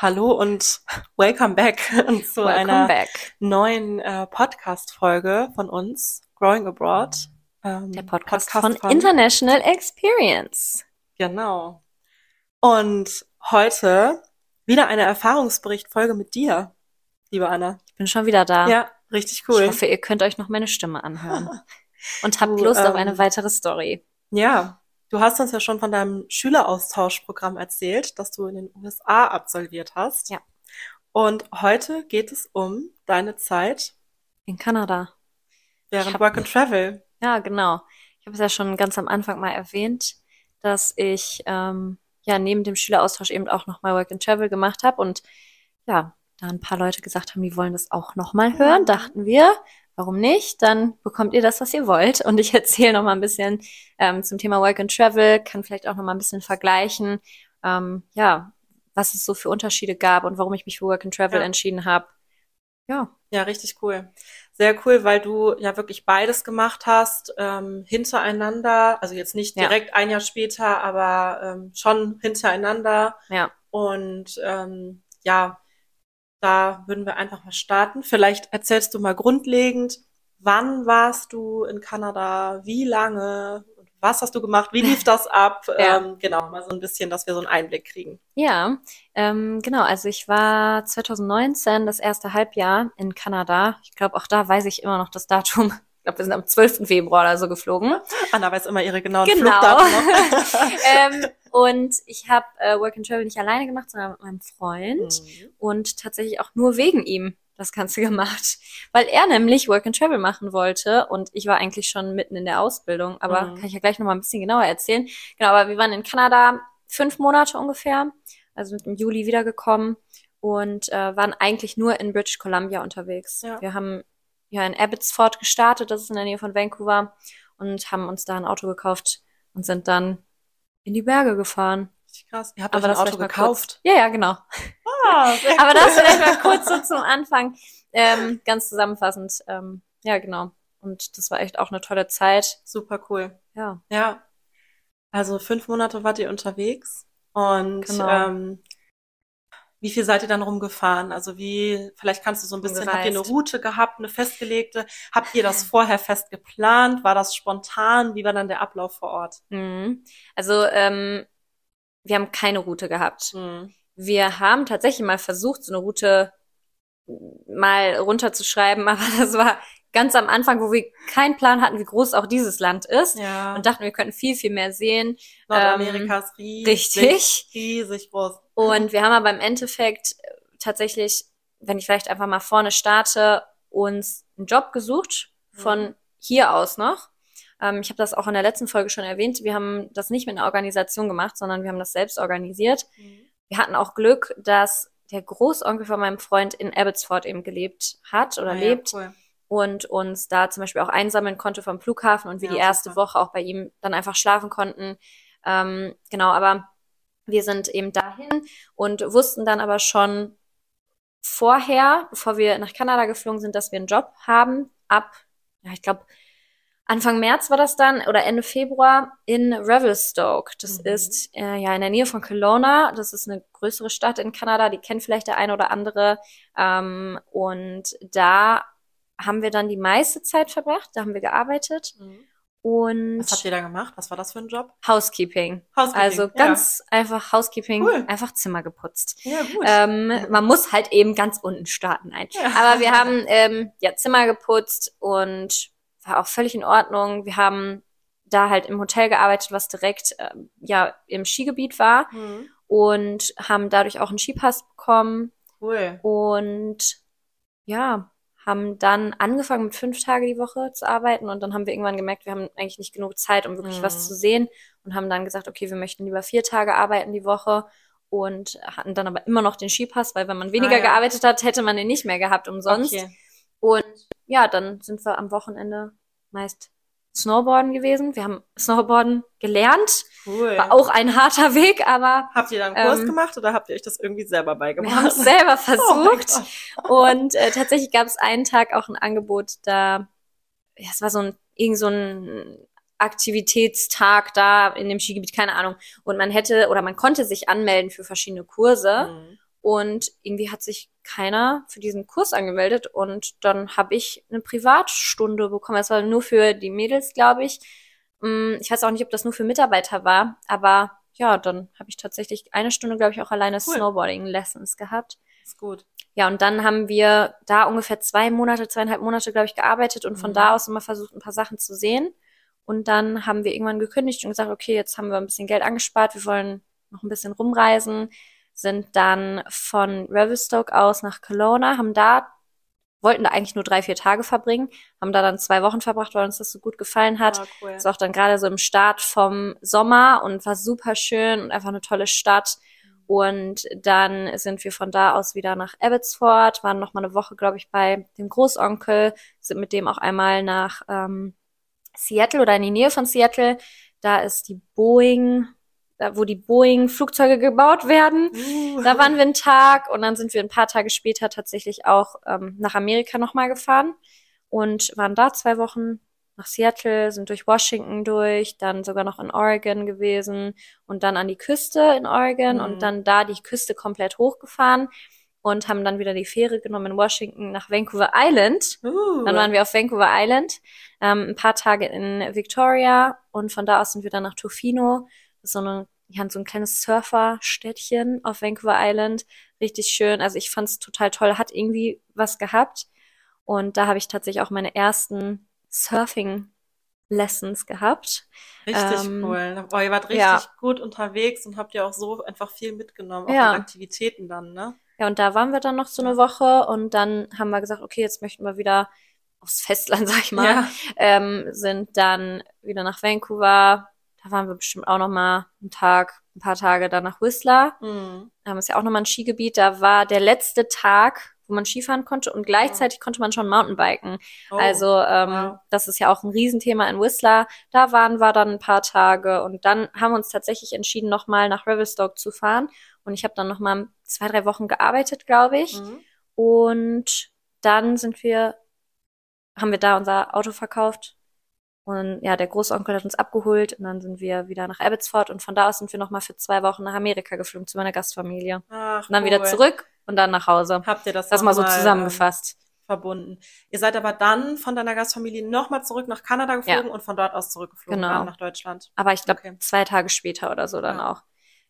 Hallo und welcome back zu Welcome einer back. neuen äh, Podcast-Folge von uns, Growing Abroad. Ähm, Der Podcast, von International Experience. Genau. Und heute wieder eine Erfahrungsbericht-Folge mit dir, liebe Anna. Ich bin schon wieder da. Ja, richtig cool. Ich hoffe, ihr könnt euch noch meine Stimme anhören. Und habt Du, Lust auf ähm, eine weitere Story. Ja, du hast uns ja schon von deinem Schüleraustauschprogramm erzählt, das du in den USA absolviert hast. Ja. Und heute geht es um deine Zeit In Kanada. während hab- Work and Travel. Ja, genau. Ich habe es ja schon ganz am Anfang mal erwähnt, dass ich ähm, ja neben dem Schüleraustausch eben auch nochmal Work and Travel gemacht habe und ja, da ein paar Leute gesagt haben, die wollen das auch nochmal hören, dachten wir, warum nicht? Dann bekommt ihr das, was ihr wollt. Und ich erzähle nochmal ein bisschen ähm, zum Thema Work and Travel, kann vielleicht auch nochmal ein bisschen vergleichen, ähm, ja, was es so für Unterschiede gab und warum ich mich für Work and Travel Ja. entschieden habe. Ja, Ja, richtig cool. Sehr cool, weil du ja wirklich beides gemacht hast, ähm, hintereinander, also jetzt nicht Ja. direkt ein Jahr später, aber ähm, schon hintereinander. ja. Und ähm, ja, da würden wir einfach mal starten. Vielleicht erzählst du mal grundlegend, wann warst du in Kanada, wie lange, was hast du gemacht, wie lief das ab? Ja. Ähm, genau, mal so ein bisschen, dass wir so einen Einblick kriegen. Ja, ähm, genau. Also ich war 2019 das erste Halbjahr in Kanada. Ich glaube, auch da weiß ich immer noch das Datum. Ich glaube, wir sind am 12. Februar oder so geflogen. Anna weiß immer ihre genauen Genau. Flugdaten noch. ähm, und ich habe äh, Work and Travel nicht alleine gemacht, sondern mit meinem Freund. Mhm. Und tatsächlich auch nur wegen ihm das Ganze gemacht. Weil er nämlich Work and Travel machen wollte. Und ich war eigentlich schon mitten in der Ausbildung. Aber Mhm. kann ich ja gleich nochmal ein bisschen genauer erzählen. Genau, aber wir waren in Kanada fünf Monate ungefähr. Also im Juli wiedergekommen. Und äh, waren eigentlich nur in British Columbia unterwegs. Ja. Wir haben ja in Abbotsford gestartet. Das ist in der Nähe von Vancouver. Und haben uns da ein Auto gekauft und sind dann in die Berge gefahren. Richtig krass. Ihr habt Aber das Auto gekauft. Ja, ja, genau. Ah, Aber das vielleicht mal kurz so zum Anfang, ähm, ganz zusammenfassend. Ähm, ja, genau. Und das war echt auch eine tolle Zeit. Super cool. Ja, Ja. Also fünf Monate wart ihr unterwegs und Genau. ähm, wie viel seid ihr dann rumgefahren? Also wie, vielleicht kannst du so ein bisschen, habt ihr eine. Route gehabt, eine festgelegte? Habt ihr das vorher fest geplant? War das spontan? Wie war dann der Ablauf vor Ort? mhm. also ähm, wir haben keine Route gehabt. Mhm. Wir haben tatsächlich mal versucht, so eine Route mal runterzuschreiben, aber das war ganz am Anfang, wo wir keinen Plan hatten, wie groß auch dieses Land ist. Ja, Und dachten, wir könnten viel, viel mehr sehen. Nordamerika ist riesig, richtig. riesig groß. Und wir haben aber im Endeffekt äh, tatsächlich, wenn ich vielleicht einfach mal vorne starte, uns einen Job gesucht von hier aus noch. Ähm, ich habe das auch in der letzten Folge schon erwähnt. Wir haben das nicht mit einer Organisation gemacht, sondern wir haben das selbst organisiert. Wir hatten auch Glück, dass der Großonkel von meinem Freund in Abbotsford eben gelebt hat oder Ah ja, lebt cool. und uns da zum Beispiel auch einsammeln konnte vom Flughafen und wir Ja, die erste super. Woche auch bei ihm dann einfach schlafen konnten. Ähm, genau, aber wir sind eben dahin und wussten dann aber schon vorher, bevor wir nach Kanada geflogen sind, dass wir einen Job haben. Ab, ja, ich glaube, Anfang März war das dann oder Ende Februar in Revelstoke. Das Mhm. ist äh, ja in der Nähe von Kelowna. Das ist eine größere Stadt in Kanada. Die kennt vielleicht der eine oder andere. Ähm, und da haben wir dann die meiste Zeit verbracht. Da haben wir gearbeitet Mhm. Und Was habt ihr da gemacht? Was war das für ein Job? Housekeeping. Housekeeping. Also ganz einfach Housekeeping, Cool. einfach Zimmer geputzt. ja. Ja, gut. Ähm, man muss halt eben ganz unten starten ein. Ja. Aber wir haben ähm, ja Zimmer geputzt und war auch völlig in Ordnung. Wir haben da halt im Hotel gearbeitet, was direkt ähm, ja im Skigebiet war Mhm. und haben dadurch auch einen Skipass bekommen Cool. und ja, haben dann angefangen mit fünf Tage die Woche zu arbeiten und dann haben wir irgendwann gemerkt, wir haben eigentlich nicht genug Zeit, um wirklich Mhm. was zu sehen und haben dann gesagt, okay, wir möchten lieber vier Tage arbeiten die Woche und hatten dann aber immer noch den Skipass, weil wenn man weniger Ah, ja. gearbeitet hat, hätte man den nicht mehr gehabt umsonst. Okay. Und ja, dann sind wir am Wochenende meist Snowboarden gewesen. Wir haben Snowboarden gelernt. Cool. War auch ein harter Weg, aber Habt ihr da einen Kurs Ähm, gemacht oder habt ihr euch das irgendwie selber wir beigebracht? haben es selber Oh versucht. Und äh, tatsächlich gab es einen Tag auch ein Angebot, da, ja, es war so ein, irgend so ein Aktivitätstag da in dem Skigebiet, keine Ahnung. Und man hätte oder man konnte sich anmelden für verschiedene Kurse. Mhm. Und irgendwie hat sich keiner für diesen Kurs angemeldet und dann habe ich eine Privatstunde bekommen. Es war nur für die Mädels, glaube ich. Mm, ich weiß auch nicht, ob das nur für Mitarbeiter war, aber ja, dann habe ich tatsächlich eine Stunde, glaube ich, auch alleine Cool. Snowboarding-Lessons gehabt. Ist gut. Ja, und dann haben wir da ungefähr zwei Monate, zweieinhalb Monate, glaube ich, gearbeitet und von Mhm. da aus immer versucht, ein paar Sachen zu sehen. Und dann haben wir irgendwann gekündigt und gesagt, okay, jetzt haben wir ein bisschen Geld angespart, wir wollen noch ein bisschen rumreisen, sind dann von Revelstoke aus nach Kelowna, haben da, wollten da eigentlich nur drei, vier Tage verbringen, haben da dann zwei Wochen verbracht, weil uns das so gut gefallen hat. Ah, cool. Ist auch dann gerade so im Start vom Sommer und war super schön und einfach eine tolle Stadt. Und dann sind wir von da aus wieder nach Abbotsford, waren noch mal eine Woche, glaube ich, bei dem Großonkel, sind mit dem auch einmal nach ähm, Seattle oder in die Nähe von Seattle. Da ist die Boeing, da wo die Boeing-Flugzeuge gebaut werden. Uh. Da waren wir einen Tag und dann sind wir ein paar Tage später tatsächlich auch ähm, nach Amerika nochmal gefahren und waren da zwei Wochen nach Seattle, sind durch Washington durch, dann sogar noch in Oregon gewesen und dann an die Küste in Oregon Mhm. und dann da die Küste komplett hochgefahren und haben dann wieder die Fähre genommen in Washington nach Vancouver Island. Uh. Dann waren wir auf Vancouver Island, ähm, ein paar Tage in Victoria und von da aus sind wir dann nach Tofino. So, eine, ja, so ein kleines Surferstädtchen auf Vancouver Island. Richtig schön. Also ich fand es total toll. Hat irgendwie was gehabt. Und da habe ich tatsächlich auch meine ersten Surfing-Lessons gehabt. Richtig Ähm, cool. Boah, ihr wart richtig ja. gut unterwegs und habt ja auch so einfach viel mitgenommen, auch Ja. Aktivitäten dann, ne? Ja, und da waren wir dann noch so eine Woche und dann haben wir gesagt, okay, jetzt möchten wir wieder aufs Festland, sag ich mal. Ja. ähm, sind dann wieder nach Vancouver. Da waren wir bestimmt auch noch mal einen Tag, ein paar Tage dann nach Whistler. Mhm. Da ist ja auch noch mal ein Skigebiet. Da war der letzte Tag, wo man Skifahren konnte und gleichzeitig konnte man schon Mountainbiken. Oh. also ähm, wow. das ist ja auch ein Riesenthema in Whistler. Da waren wir dann ein paar Tage und dann haben wir uns tatsächlich entschieden, noch mal nach Revelstoke zu fahren. Und ich habe dann noch mal zwei, drei Wochen gearbeitet, glaube ich. Mhm. Und dann sind wir, haben wir da unser Auto verkauft. Und ja, der Großonkel hat uns abgeholt und dann sind wir wieder nach Abbotsford und von da aus sind wir nochmal für zwei Wochen nach Amerika geflogen zu meiner Gastfamilie. Ach, Und dann cool. wieder zurück und dann nach Hause. Habt ihr das Das mal so zusammengefasst. Ähm, verbunden. Ihr seid aber dann von deiner Gastfamilie nochmal zurück nach Kanada geflogen und von dort aus zurückgeflogen Genau. nach Deutschland. Aber ich glaube, Okay. zwei Tage später oder so dann Ja. auch.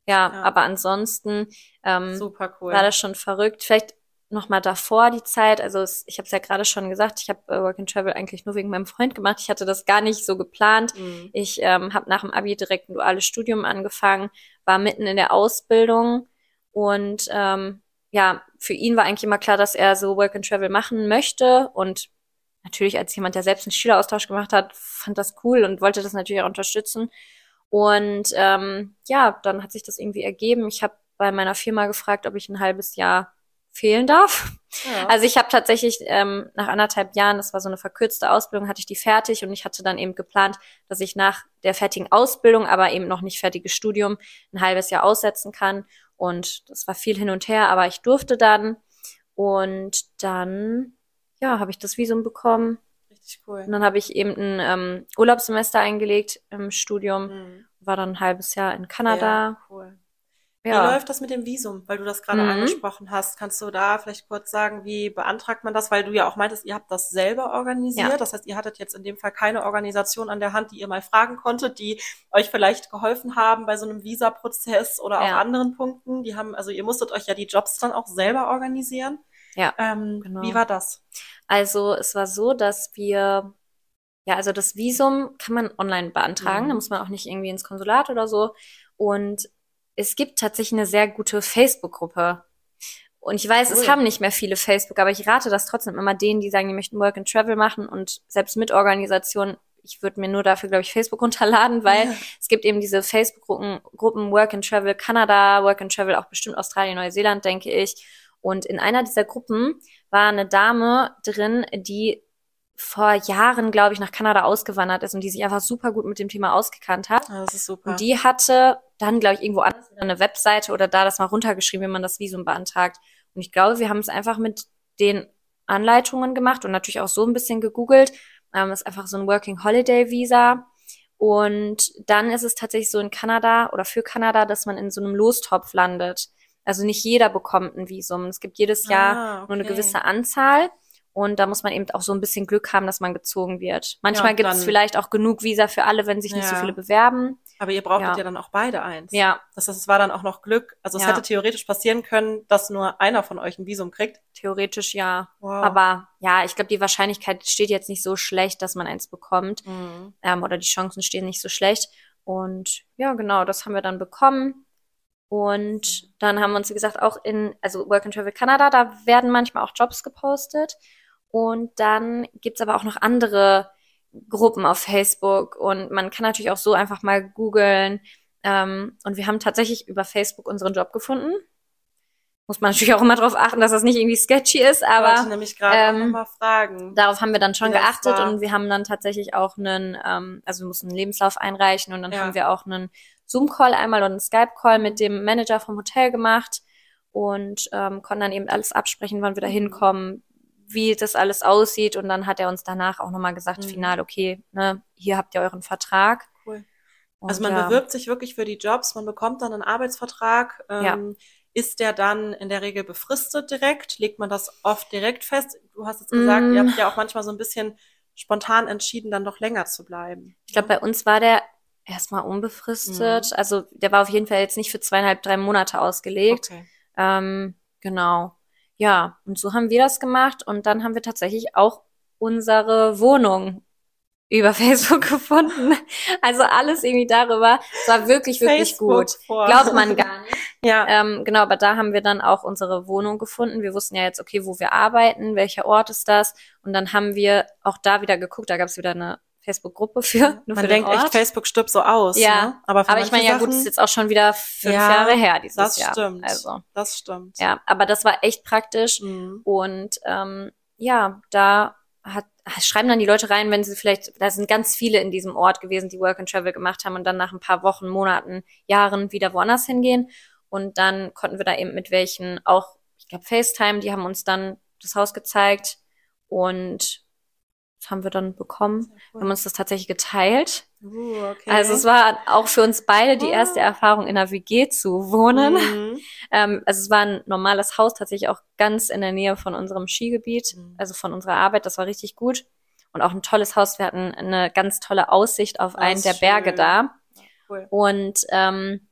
Ja, Ja. aber ansonsten ähm, Super cool. war das schon verrückt. Vielleicht noch mal davor die Zeit. Also es, ich habe es ja gerade schon gesagt, ich habe äh, Work and Travel eigentlich nur wegen meinem Freund gemacht. Ich hatte das gar nicht so geplant. Mhm. Ich ähm, habe nach dem Abi direkt ein duales Studium angefangen, war mitten in der Ausbildung und ähm, ja, für ihn war eigentlich immer klar, dass er so Work and Travel machen möchte und natürlich als jemand, der selbst einen Schüleraustausch gemacht hat, fand das cool und wollte das natürlich auch unterstützen. Und ähm, ja, dann hat sich das irgendwie ergeben. Ich habe bei meiner Firma gefragt, ob ich ein halbes Jahr fehlen darf. Ja. Also ich habe tatsächlich ähm, nach anderthalb Jahren, das war so eine verkürzte Ausbildung, hatte ich die fertig und ich hatte dann eben geplant, dass ich nach der fertigen Ausbildung, aber eben noch nicht fertiges Studium, ein halbes Jahr aussetzen kann. Und das war viel hin und her, aber ich durfte dann. Und dann, ja, habe ich das Visum bekommen. Richtig cool. Und dann habe ich eben ein ähm, Urlaubssemester eingelegt im Studium, Mhm. war dann ein halbes Jahr in Kanada. Ja, cool. Wie Ja. läuft das mit dem Visum, weil du das gerade Mhm. angesprochen hast? Kannst du da vielleicht kurz sagen, wie beantragt man das? Weil du ja auch meintest, ihr habt das selber organisiert. Ja. Das heißt, ihr hattet jetzt in dem Fall keine Organisation an der Hand, die ihr mal fragen konntet, die euch vielleicht geholfen haben bei so einem Visa-Prozess oder auch Ja. anderen Punkten. Die haben, also ihr musstet euch ja die Jobs dann auch selber organisieren. Ja, Ähm, genau. Wie war das? Also es war so, dass wir, ja, also das Visum kann man online beantragen, Mhm. da muss man auch nicht irgendwie ins Konsulat oder so. Und es gibt tatsächlich eine sehr gute Facebook-Gruppe. Und ich weiß, Cool. es haben nicht mehr viele Facebook, aber ich rate das trotzdem immer denen, die sagen, die möchten Work and Travel machen und selbst mit Organisation. Ich würde mir nur dafür, glaube ich, Facebook runterladen, weil Ja. es gibt eben diese Facebook-Gruppen Gruppen Work and Travel Kanada, Work and Travel auch bestimmt Australien, Neuseeland, denke ich. Und in einer dieser Gruppen war eine Dame drin, die vor Jahren, glaube ich, nach Kanada ausgewandert ist und die sich einfach super gut mit dem Thema ausgekannt hat. Ah, das ist super. Und die hatte dann, glaube ich, irgendwo anders eine Webseite oder da das mal runtergeschrieben, wie man das Visum beantragt. Und ich glaube, wir haben es einfach mit den Anleitungen gemacht und natürlich auch so ein bisschen gegoogelt. Ähm, ist einfach so ein Working Holiday Visa. Und dann ist es tatsächlich so in Kanada oder für Kanada, dass man in so einem Lostopf landet. Also nicht jeder bekommt ein Visum. Es gibt jedes Jahr Ah, nur eine okay. gewisse Anzahl. Und da muss man eben auch so ein bisschen Glück haben, dass man gezogen wird. Manchmal Ja, gibt es vielleicht auch genug Visa für alle, wenn sich nicht so Ja. viele bewerben. Aber ihr brauchtet Ja. ja. dann auch beide eins. Ja, Das heißt, es war dann auch noch Glück. Also es Ja. hätte theoretisch passieren können, dass nur einer von euch ein Visum kriegt. theoretisch ja. Wow. Aber ja, ich glaube, die Wahrscheinlichkeit steht jetzt nicht so schlecht, dass man eins bekommt. Mhm. Ähm, oder die Chancen stehen nicht so schlecht. Und ja, genau, das haben wir dann bekommen. Und dann haben wir uns, wie gesagt, auch in, also Work and Travel Canada, da werden manchmal auch Jobs gepostet. Und dann gibt's aber auch noch andere Gruppen auf Facebook. Und man kann natürlich auch so einfach mal googeln. Ähm, und wir haben tatsächlich über Facebook unseren Job gefunden. Muss man natürlich auch immer darauf achten, dass das nicht irgendwie sketchy ist, Ich wollte aber nämlich gerade ähm, mal fragen. darauf haben wir dann schon geachtet war. und wir haben dann tatsächlich auch einen, ähm, also wir mussten einen Lebenslauf einreichen und dann Ja. haben wir auch einen Zoom-Call einmal und einen Skype-Call mit dem Manager vom Hotel gemacht und ähm, konnten dann eben alles absprechen, wann wir da Mhm. hinkommen, wie das alles aussieht und dann hat er uns danach auch nochmal gesagt, Mhm. final, okay, ne, hier habt ihr euren Vertrag. Cool. Und Also man ja, bewirbt sich wirklich für die Jobs, man bekommt dann einen Arbeitsvertrag. Ähm, Ist der dann in der Regel befristet direkt? Legt man das oft direkt fest? Du hast jetzt gesagt, Mm. ihr habt ja auch manchmal so ein bisschen spontan entschieden, dann doch länger zu bleiben. Ich glaube, bei uns war der erstmal unbefristet. Mhm. Also der war auf jeden Fall jetzt nicht für zweieinhalb, drei Monate ausgelegt. Okay. Ähm, genau. Ja, und so haben wir das gemacht und dann haben wir tatsächlich auch unsere Wohnung über Facebook gefunden. Also alles irgendwie darüber. Es war wirklich, wirklich Facebook gut. vor. Glaubt man gar nicht. Ja. Ähm, genau, aber da haben wir dann auch unsere Wohnung gefunden. Wir wussten ja jetzt, okay, wo wir arbeiten, welcher Ort ist das. Und dann haben wir auch da wieder geguckt, da gab es wieder eine Facebook-Gruppe für, nur Man für den denkt echt, Facebook stirbt so aus. Ja, ne? aber, aber ich meine, ja gut, Sachen, ist jetzt auch schon wieder fünf Ja, Jahre her dieses das Jahr. stimmt. Also, Das stimmt. ja, aber das war echt praktisch. Mhm. Und ähm, ja, da hat, schreiben dann die Leute rein, wenn sie vielleicht, da sind ganz viele in diesem Ort gewesen, die Work and Travel gemacht haben und dann nach ein paar Wochen, Monaten, Jahren wieder woanders hingehen. Und dann konnten wir da eben mit welchen auch, ich glaube, FaceTime, die haben uns dann das Haus gezeigt und das haben wir dann bekommen. Wir haben uns das tatsächlich geteilt. Uh, okay. Also es war auch für uns beide die Ah. erste Erfahrung, in einer WG zu wohnen. Mhm. Ähm, also es war ein normales Haus, tatsächlich auch ganz in der Nähe von unserem Skigebiet, Mhm. also von unserer Arbeit. Das war richtig gut. Und auch ein tolles Haus. Wir hatten eine ganz tolle Aussicht auf Das einen ist der Berge schön. da. Cool. Und ähm,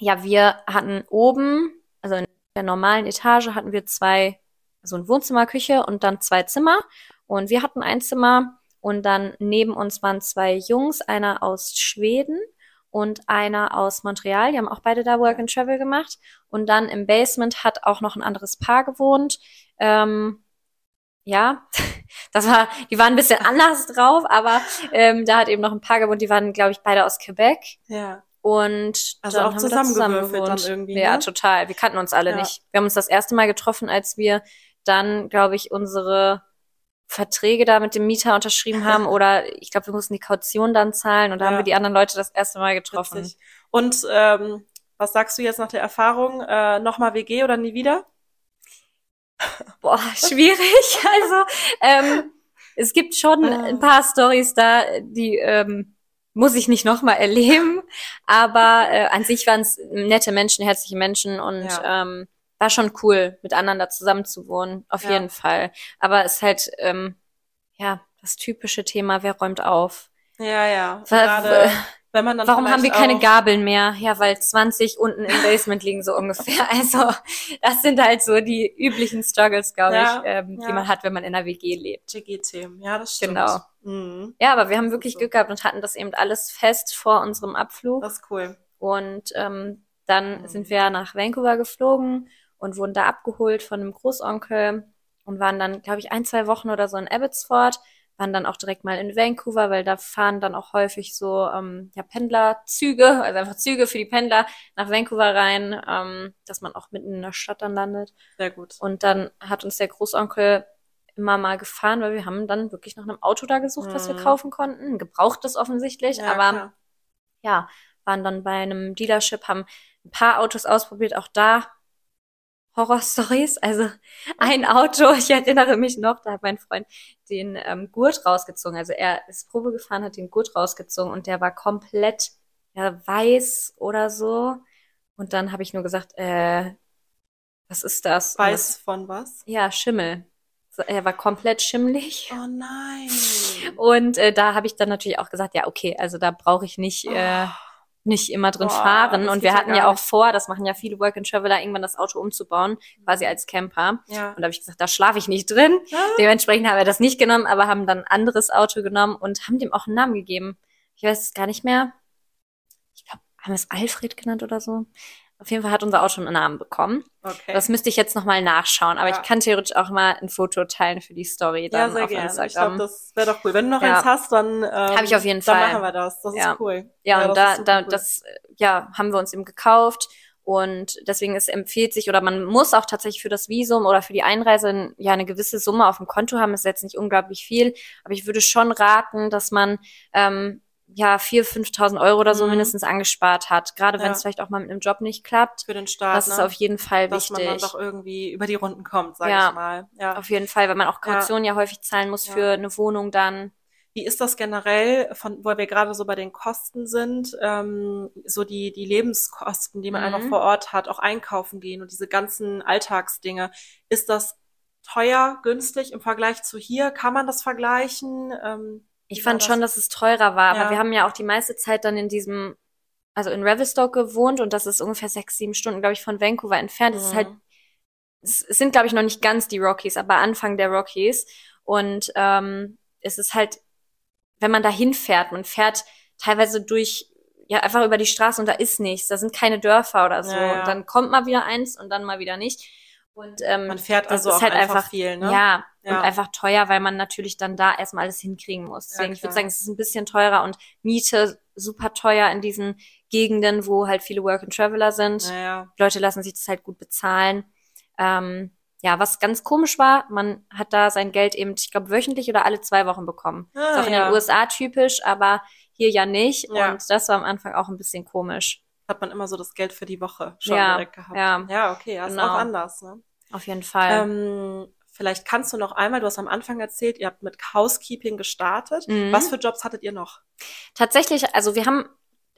ja, wir hatten oben, also in der normalen Etage hatten wir zwei, also ein Wohnzimmer, Küche und dann zwei Zimmer. Und wir hatten ein Zimmer und dann neben uns waren zwei Jungs, einer aus Schweden und einer aus Montreal. Die haben auch beide da Work and Travel gemacht. Und dann im Basement hat auch noch ein anderes Paar gewohnt. Ähm, ja, das war, die waren ein bisschen anders drauf, aber ähm, da hat eben noch ein Paar gewohnt, die waren, glaube ich, beide aus Quebec. Ja. Und Also auch zusammen dann gewohnt. irgendwie, Ja, ne? total. Wir kannten uns alle Ja. nicht. Wir haben uns das erste Mal getroffen, als wir dann, glaube ich, unsere Verträge da mit dem Mieter unterschrieben haben oder ich glaube, wir mussten die Kaution dann zahlen und da haben Ja. wir die anderen Leute das erste Mal getroffen. Witzig. Und ähm, was sagst du jetzt nach der Erfahrung? Äh, Nochmal WG oder nie wieder? Boah, schwierig. Also, ähm, es gibt schon Ah. ein paar Stories da, die ähm, muss ich nicht nochmal erleben. Aber äh, an sich waren es nette Menschen, herzliche Menschen und Ja. ähm, war schon cool, miteinander zusammen zu wohnen, auf Ja. jeden Fall. Aber es ist halt, ähm, ja, das typische Thema, wer räumt auf? Ja, ja. Gerade wenn man dann Warum haben wir keine Gabeln mehr? Ja, weil 20 unten im Basement liegen so ungefähr. Also das sind halt so die üblichen Struggles, glaube Ja, ich, ähm, die ja. man hat, wenn man in einer WG lebt. WG-Themen? Ja, das stimmt. Genau. Mhm. Ja, aber wir haben wirklich So. Glück gehabt und hatten das eben alles fest vor unserem Abflug. Das ist cool. Und ähm, dann Mhm. sind wir nach Vancouver geflogen und wurden da abgeholt von einem Großonkel und waren dann, glaube ich, ein, zwei Wochen oder so in Abbotsford, waren dann auch direkt mal in Vancouver, weil da fahren dann auch häufig so ähm, ja, Pendlerzüge, also einfach Züge für die Pendler nach Vancouver rein, ähm, dass man auch mitten in der Stadt dann landet. Sehr gut. Und dann hat uns der Großonkel immer mal gefahren, weil wir haben dann wirklich nach einem Auto da gesucht, was wir Mhm. kaufen konnten. Gebrauchtes offensichtlich, Ja, aber klar. ja, waren dann bei einem Dealership, haben ein paar Autos ausprobiert, auch da Horror-Stories. Also ein Auto, ich erinnere mich noch, da hat mein Freund den ähm, Gurt rausgezogen. Also er ist Probe gefahren, hat den Gurt rausgezogen und der war komplett ja, weiß oder so. Und dann habe ich nur gesagt, äh, Was ist das? Weiß das von was? ja, Schimmel. Er war komplett schimmelig. Oh nein. Und äh, da habe ich dann natürlich auch gesagt, ja, okay, also da brauche ich nicht, äh, nicht immer drin Boah, fahren. Und wir ja hatten ja auch vor, das machen ja viele Work-and-Traveler, irgendwann das Auto umzubauen, quasi als Camper. Ja. Und da habe ich gesagt, da schlafe ich nicht drin. Ah. Dementsprechend haben wir das nicht genommen, aber haben dann ein anderes Auto genommen und haben dem auch einen Namen gegeben. Ich weiß es gar nicht mehr. Ich glaube, haben wir es Alfred genannt oder so. Auf jeden Fall hat unser Auto einen Namen bekommen. Okay. Das müsste ich jetzt nochmal nachschauen, aber Ja. ich kann theoretisch auch mal ein Foto teilen für die Story ja, dann sehr auf gerne. Ich Instagram. glaube, das wäre doch cool. Wenn du noch Ja. eins hast, dann ähm, Hab ich auf jeden dann Fall. machen wir das. Das Ja. ist cool. Ja, und das da, da, cool. das, ja, haben wir uns eben gekauft. Und deswegen ist empfiehlt sich, oder man muss auch tatsächlich für das Visum oder für die Einreise ein- ja eine gewisse Summe auf dem Konto haben. Ist jetzt nicht unglaublich viel, aber ich würde schon raten, dass man ähm, ja 4.000, 5.000 Euro oder so Mhm. mindestens angespart hat. Gerade wenn Ja. es vielleicht auch mal mit einem Job nicht klappt. für den Start, Das ist ne? auf jeden Fall dass man dann wichtig. doch irgendwie über die Runden kommt, sag Ja. ich mal. Ja. Auf jeden Fall, weil man auch Kaution ja, häufig zahlen muss Ja. für eine Wohnung dann. Wie ist das generell, von, wo wir gerade so bei den Kosten sind, ähm, so die, die Lebenskosten, die man Mhm. einfach vor Ort hat, auch einkaufen gehen und diese ganzen Alltagsdinge. Ist das teuer, günstig im Vergleich zu hier? Kann man das vergleichen? Ähm, Ich fand das? schon, dass es teurer war, aber Ja. wir haben ja auch die meiste Zeit dann in diesem, also in Revelstoke gewohnt und das ist ungefähr sechs, sieben Stunden, glaube ich, von Vancouver entfernt. Es ist Mhm. halt, es es sind, glaube ich, noch nicht ganz die Rockies, aber Anfang der Rockies. Und ähm, es ist halt, wenn man da hinfährt, man fährt teilweise durch, ja, einfach über die Straße und da ist nichts, da sind keine Dörfer oder so. Ja, ja. Und dann kommt mal wieder eins und dann mal wieder nicht. Und ähm, Man fährt das also ist auch halt einfach, einfach- viel, ne? ja, Ja. und einfach teuer, weil man natürlich dann da erstmal alles hinkriegen muss. Deswegen, ich würde sagen, es ist ein bisschen teurer und Miete super teuer in diesen Gegenden, wo halt viele Work-and-Traveler sind. Naja. Leute lassen sich das halt gut bezahlen. Ähm, ja, was ganz komisch war, man hat da sein Geld eben, ich glaube, wöchentlich oder alle zwei Wochen bekommen. Ah, ist auch in ja. den USA typisch, aber hier ja nicht. Ja. Und das war am Anfang auch ein bisschen komisch. Hat man immer so das Geld für die Woche schon Ja, direkt gehabt. ja. ja okay, ja, ist Genau. auch anders, ne? Auf jeden Fall. Ähm, vielleicht kannst du noch einmal, du hast am Anfang erzählt, ihr habt mit Housekeeping gestartet. Mhm. Was für Jobs hattet ihr noch? Tatsächlich, also wir haben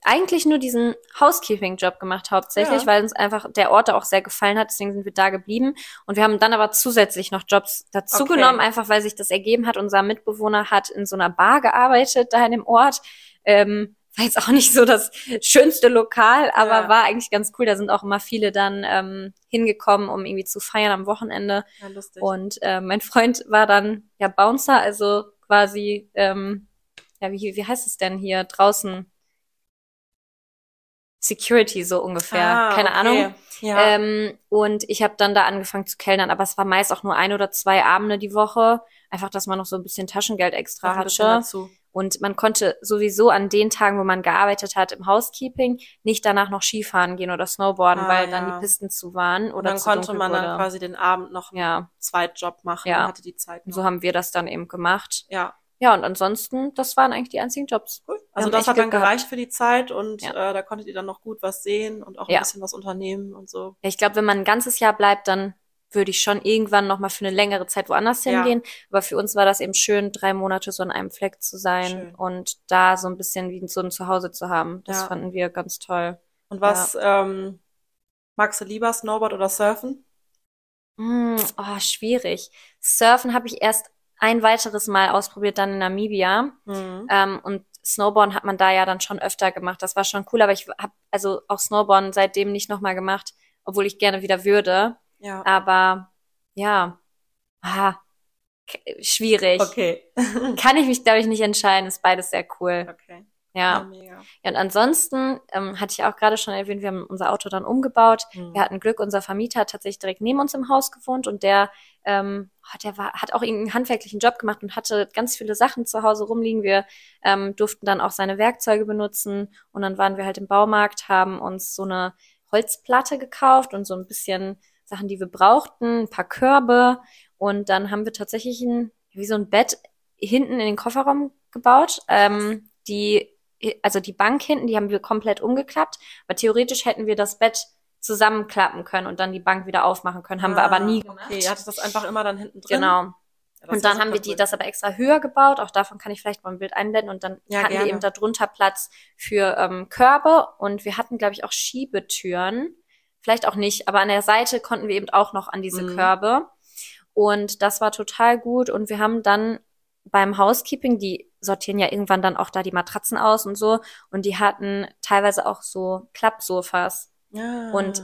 eigentlich nur diesen Housekeeping-Job gemacht hauptsächlich, Ja. weil uns einfach der Ort da auch sehr gefallen hat, deswegen sind wir da geblieben. Und wir haben dann aber zusätzlich noch Jobs dazu Okay. genommen, einfach weil sich das ergeben hat. Unser Mitbewohner hat in so einer Bar gearbeitet, da in dem Ort. Ähm, war jetzt auch nicht so das schönste Lokal, aber Ja. war eigentlich ganz cool. Da sind auch immer viele dann ähm, hingekommen, um irgendwie zu feiern am Wochenende. Ja, lustig. Und äh, mein Freund war dann ja Bouncer, also quasi, ähm, ja, wie, wie heißt es denn hier draußen? Security so ungefähr, Ah, keine okay. Ahnung. Ja. Ähm, und ich habe dann da angefangen zu kellnern, aber es war meist auch nur ein oder zwei Abende die Woche. Einfach, dass man noch so ein bisschen Taschengeld extra hatte. Und man konnte sowieso an den Tagen, wo man gearbeitet hat im Housekeeping, nicht danach noch Skifahren gehen oder Snowboarden, Ah, weil dann ja. die Pisten zu waren Und oder dann zu konnte man wurde. dann quasi den Abend noch einen ja, Zweitjob machen Ja. und hatte die Zeit und noch. so haben wir das dann eben gemacht. ja, Ja, und ansonsten, das waren eigentlich die einzigen Jobs. cool. Also das hat dann gehabt. gereicht für die Zeit und Ja. äh, da konntet ihr dann noch gut was sehen und auch ein bisschen was unternehmen und so. Ja, ich glaube, wenn man ein ganzes Jahr bleibt, dann würde ich schon irgendwann noch mal für eine längere Zeit woanders Ja. hingehen. Aber für uns war das eben schön, drei Monate so an einem Fleck zu sein Schön. und da so ein bisschen wie so ein Zuhause zu haben. Das Ja. fanden wir ganz toll. Und was ähm, magst du lieber, Snowboard oder Surfen? Mm, oh, schwierig. Surfen habe ich erst ein weiteres Mal ausprobiert, dann in Namibia. Mhm. Ähm, und Snowboarden hat man da ja dann schon öfter gemacht. Das war schon cool, aber ich habe also auch Snowboarden seitdem nicht nochmal gemacht, obwohl ich gerne wieder würde. Ja. Aber ja, ah, schwierig. Okay. Kann ich mich, glaube ich, nicht entscheiden. Ist beides sehr cool. okay. Ja. mega. ja und ansonsten ähm, hatte ich auch gerade schon erwähnt, wir haben unser Auto dann umgebaut. Mhm. Wir hatten Glück, unser Vermieter hat tatsächlich direkt neben uns im Haus gewohnt und der, ähm, oh, der war, hat auch irgendeinen handwerklichen Job gemacht und hatte ganz viele Sachen zu Hause rumliegen. Wir ähm, durften dann auch seine Werkzeuge benutzen und dann waren wir halt im Baumarkt, haben uns so eine Holzplatte gekauft und so ein bisschen Sachen, die wir brauchten, ein paar Körbe und dann haben wir tatsächlich ein, wie so ein Bett hinten in den Kofferraum gebaut. Ähm, die, also die Bank hinten, die haben wir komplett umgeklappt, aber theoretisch hätten wir das Bett zusammenklappen können und dann die Bank wieder aufmachen können, haben wir aber nie gemacht. Ah, Okay, ihr hattet das einfach immer dann hinten drin. Genau. Ja, Und dann haben wir die das aber extra höher gebaut. Auch davon kann ich vielleicht mal ein Bild einblenden. Und dann Ja, hatten gerne. wir eben darunter Platz für ähm, Körbe und wir hatten, glaube ich, auch Schiebetüren. Vielleicht auch nicht, aber an der Seite konnten wir eben auch noch an diese Mhm. Körbe. Und das war total gut. Und wir haben dann beim Housekeeping, die sortieren ja irgendwann dann auch da die Matratzen aus und so. Und die hatten teilweise auch so Klappsofas. Ja. Und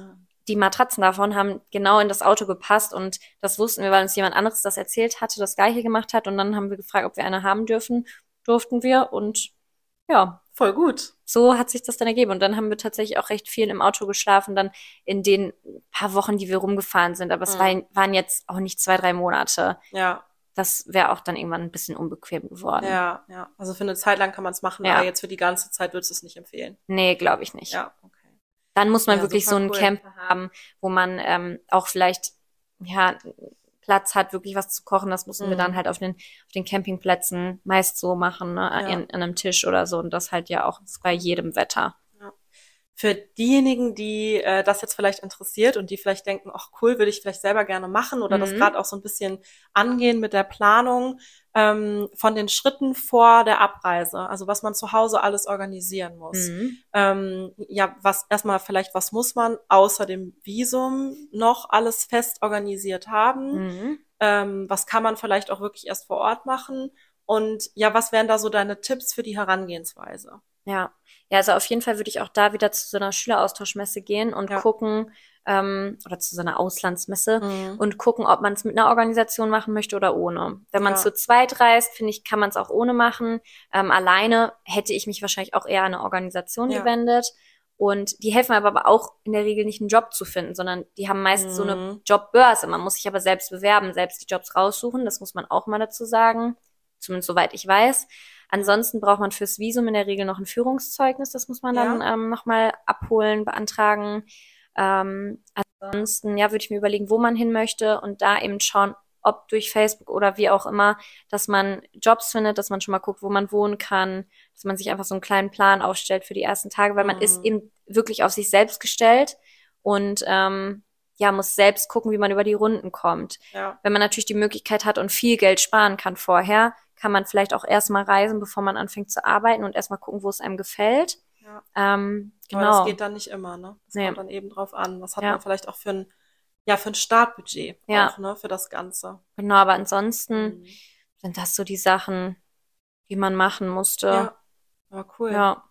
Die Matratzen davon haben genau in das Auto gepasst und das wussten wir, weil uns jemand anderes das erzählt hatte, das gleiche gemacht hat. Und dann haben wir gefragt, ob wir eine haben dürfen. Durften wir. Und ja, voll gut. so hat sich das dann ergeben. Und dann haben wir tatsächlich auch recht viel im Auto geschlafen, dann in den paar Wochen, die wir rumgefahren sind. Aber es Mhm. war, waren jetzt auch nicht zwei, drei Monate. Ja, Das wäre auch dann irgendwann ein bisschen unbequem geworden. ja, ja. Also für eine Zeit lang kann man es machen, Ja. aber jetzt für die ganze Zeit würdest du es nicht empfehlen. Nee, glaube ich nicht. Ja, okay. Dann muss man Ja, wirklich so einen cool. Camper haben, wo man ähm, auch vielleicht ja Platz hat, wirklich was zu kochen. Das wir Mhm. dann halt auf den, auf den Campingplätzen meist so machen, ne? Ja. An, an einem Tisch oder so. Und das halt ja auch bei jedem Wetter. Für diejenigen, die äh, das jetzt vielleicht interessiert und die vielleicht denken, ach cool, würde ich vielleicht selber gerne machen oder das Mhm. gerade auch so ein bisschen angehen mit der Planung ähm, von den Schritten vor der Abreise, also was man zu Hause alles organisieren muss. Mhm. Ähm, ja, was erstmal vielleicht, was muss man außer dem Visum noch alles fest organisiert haben? Mhm. Ähm, was kann man vielleicht auch wirklich erst vor Ort machen? Und ja, was wären da so deine Tipps für die Herangehensweise? Ja. Ja, also auf jeden Fall würde ich auch da wieder zu so einer Schüleraustauschmesse gehen und Ja. gucken, ähm, oder zu so einer Auslandsmesse Mhm. und gucken, ob man es mit einer Organisation machen möchte oder ohne. Wenn man Ja. zu zweit reist, finde ich, kann man es auch ohne machen. Ähm, alleine hätte ich mich wahrscheinlich auch eher an eine Organisation Ja. gewendet. Und die helfen aber auch in der Regel nicht, einen Job zu finden, sondern die haben meist so eine Mhm. Jobbörse. Man muss sich aber selbst bewerben, selbst die Jobs raussuchen. Das muss man auch mal dazu sagen. Zumindest soweit ich weiß. Ansonsten braucht man fürs Visum in der Regel noch ein Führungszeugnis. Das muss man dann ähm, nochmal abholen, beantragen. Ähm, ansonsten, ja, würde ich mir überlegen, wo man hin möchte und da eben schauen, ob durch Facebook oder wie auch immer, dass man Jobs findet, dass man schon mal guckt, wo man wohnen kann, dass man sich einfach so einen kleinen Plan aufstellt für die ersten Tage, weil man Mhm. ist eben wirklich auf sich selbst gestellt und ähm, ja, muss selbst gucken, wie man über die Runden kommt. Ja. Wenn man natürlich die Möglichkeit hat und viel Geld sparen kann vorher, kann man vielleicht auch erstmal reisen, bevor man anfängt zu arbeiten und erstmal gucken, wo es einem gefällt. Ja. Ähm, Aber genau. das geht dann nicht immer, ne? Das Nee. kommt dann eben drauf an. Was hat Ja. man vielleicht auch für ein, ja, für ein Startbudget Ja. auch, ne, für das Ganze. Genau, aber ansonsten Mhm. sind das so die Sachen, die man machen musste. Ja. Ja, cool. Ja.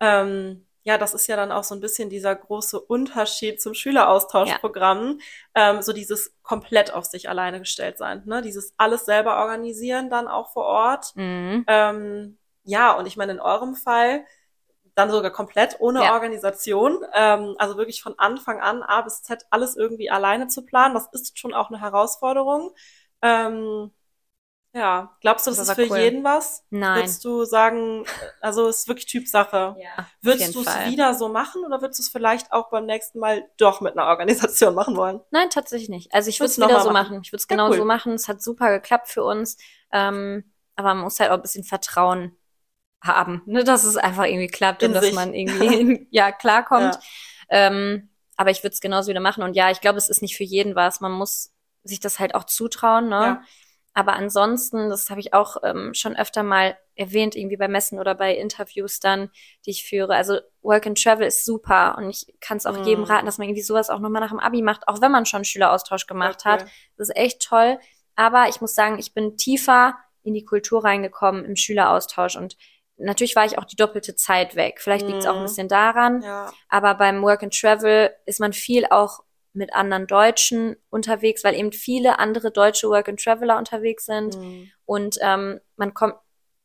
Ähm, ja, das ist ja dann auch so ein bisschen dieser große Unterschied zum Schüleraustauschprogramm. Ähm, so dieses komplett auf sich alleine gestellt sein, ne? Dieses alles selber organisieren dann auch vor Ort. Mhm. Ähm, ja, und ich meine, in eurem Fall dann sogar komplett ohne Ja. Organisation. Ähm, also wirklich von Anfang an A bis Z alles irgendwie alleine zu planen. Das ist schon auch eine Herausforderung. Ähm, ja, glaubst du, das, Das ist für cool. jeden was? Nein. Würdest du sagen, also es ist wirklich Typsache. Ja, Würdest du es wieder so machen oder würdest du es vielleicht auch beim nächsten Mal doch mit einer Organisation machen wollen? Nein, tatsächlich nicht. Also ich würde es wieder so machen? machen. Ich würde es Ja, genau cool. so machen. Es hat super geklappt für uns. Ähm, aber man muss halt auch ein bisschen Vertrauen haben, ne, dass es einfach irgendwie klappt In und dass sich. man irgendwie ja klarkommt. Ja. Ähm, aber ich würde es genauso wieder machen. Und ja, ich glaube, es ist nicht für jeden was. Man muss sich das halt auch zutrauen, ne? Ja. Aber ansonsten, das habe ich auch ähm, schon öfter mal erwähnt, irgendwie bei Messen oder bei Interviews dann, die ich führe. Also Work and Travel ist super und ich kann es auch Mhm. jedem raten, dass man irgendwie sowas auch nochmal nach dem Abi macht, auch wenn man schon Schüleraustausch gemacht cool. hat. Das ist echt toll. Aber ich muss sagen, ich bin tiefer in die Kultur reingekommen im Schüleraustausch und natürlich war ich auch die doppelte Zeit weg. Vielleicht liegt es auch ein Mhm. bisschen daran. Ja. Aber beim Work and Travel ist man viel auch mit anderen Deutschen unterwegs, weil eben viele andere deutsche Work and Traveler unterwegs sind. Mhm. Und ähm, man kommt,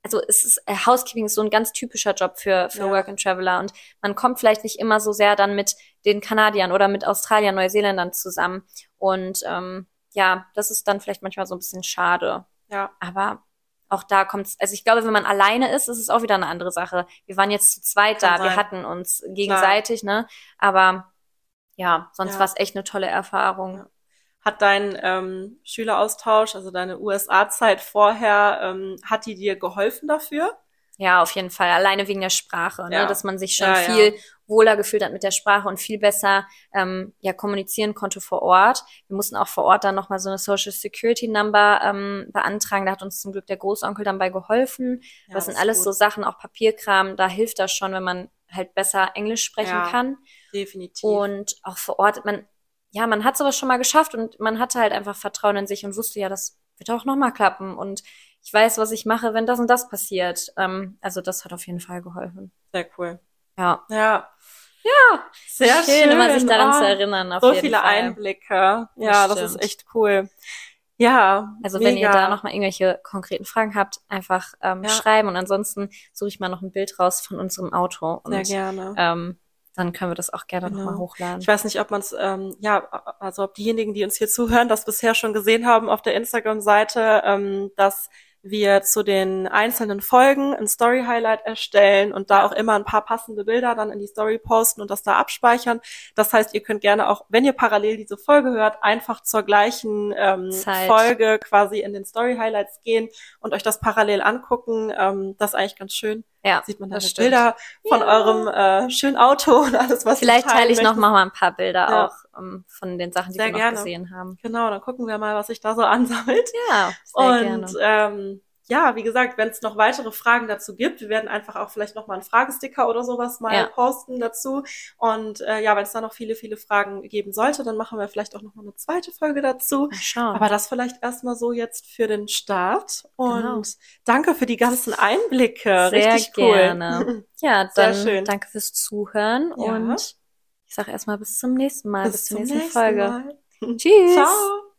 also es ist, äh, Housekeeping ist so ein ganz typischer Job für, für Ja. Work and Traveler. Und man kommt vielleicht nicht immer so sehr dann mit den Kanadiern oder mit Australiern, Neuseeländern zusammen. Und ähm, ja, das ist dann vielleicht manchmal so ein bisschen schade. Ja. Aber auch da kommt's, also ich glaube, wenn man alleine ist, ist es auch wieder eine andere Sache. Wir waren jetzt zu zweit Kann da, wir sein. hatten uns gegenseitig, ne? Aber ja, sonst Ja. war es echt eine tolle Erfahrung. Ja. Hat dein ähm, Schüleraustausch, also deine USA-Zeit vorher, ähm, hat die dir geholfen dafür? Ja, auf jeden Fall. Alleine wegen der Sprache, ne? Ja. dass man sich schon Ja, viel wohler gefühlt hat mit der Sprache und viel besser ähm, ja kommunizieren konnte vor Ort. Wir mussten auch vor Ort dann nochmal so eine Social Security Number ähm, beantragen. Da hat uns zum Glück der Großonkel dann bei geholfen. Ja, das sind alles gut. so Sachen, auch Papierkram. Da hilft das schon, wenn man halt besser Englisch sprechen Ja. kann. Definitiv. Und auch vor Ort, man, ja, man hat sowas schon mal geschafft und man hatte halt einfach Vertrauen in sich und wusste ja, das wird auch nochmal klappen. Und ich weiß, was ich mache, wenn das und das passiert. Ähm, also das hat auf jeden Fall geholfen. Sehr cool. Ja. Ja. Ja, Sehr schön, schön. immer sich daran Oh, zu erinnern. Auf so viele Fall. Einblicke. Ja, das ist stimmt. echt cool. Ja. Also wenn ihr mega. da nochmal irgendwelche konkreten Fragen habt, einfach ähm, Ja. schreiben und ansonsten suche ich mal noch ein Bild raus von unserem Auto Sehr und gerne. ähm, dann können wir das auch gerne Genau. nochmal hochladen. Ich weiß nicht, ob man es, ähm, ja, also ob diejenigen, die uns hier zuhören, das bisher schon gesehen haben auf der Instagram-Seite, ähm, dass wir zu den einzelnen Folgen ein Story-Highlight erstellen und da auch immer ein paar passende Bilder dann in die Story posten und das da abspeichern. Das heißt, ihr könnt gerne auch, wenn ihr parallel diese Folge hört, einfach zur gleichen ähm, Zeit. Folge quasi in den Story-Highlights gehen und euch das parallel angucken. Ähm, das ist eigentlich ganz schön. Ja, Sieht man dann. Bilder von Ja. eurem äh, schönen Auto und alles, was ihr Vielleicht teile ich noch mal ein paar Bilder Ja. auch ähm, von den Sachen, die Sehr wir noch gerne. gesehen haben. Genau, dann gucken wir mal, was sich da so ansammelt. Ja, sehr Und gerne. ähm, ja, wie gesagt, wenn es noch weitere Fragen dazu gibt, wir werden einfach auch vielleicht noch mal einen Fragesticker oder sowas mal Ja. posten dazu. Und äh, ja, wenn es da noch viele, viele Fragen geben sollte, dann machen wir vielleicht auch noch mal eine zweite Folge dazu. Schauen. Aber das vielleicht erstmal so jetzt für den Start. Und Genau. danke für die ganzen Einblicke. Sehr Richtig cool. gerne. ja, Sehr dann schön. danke fürs Zuhören Ja. und ich sage erstmal bis zum nächsten Mal, bis, zur zum nächsten nächsten Folge. Mal. Tschüss. Ciao.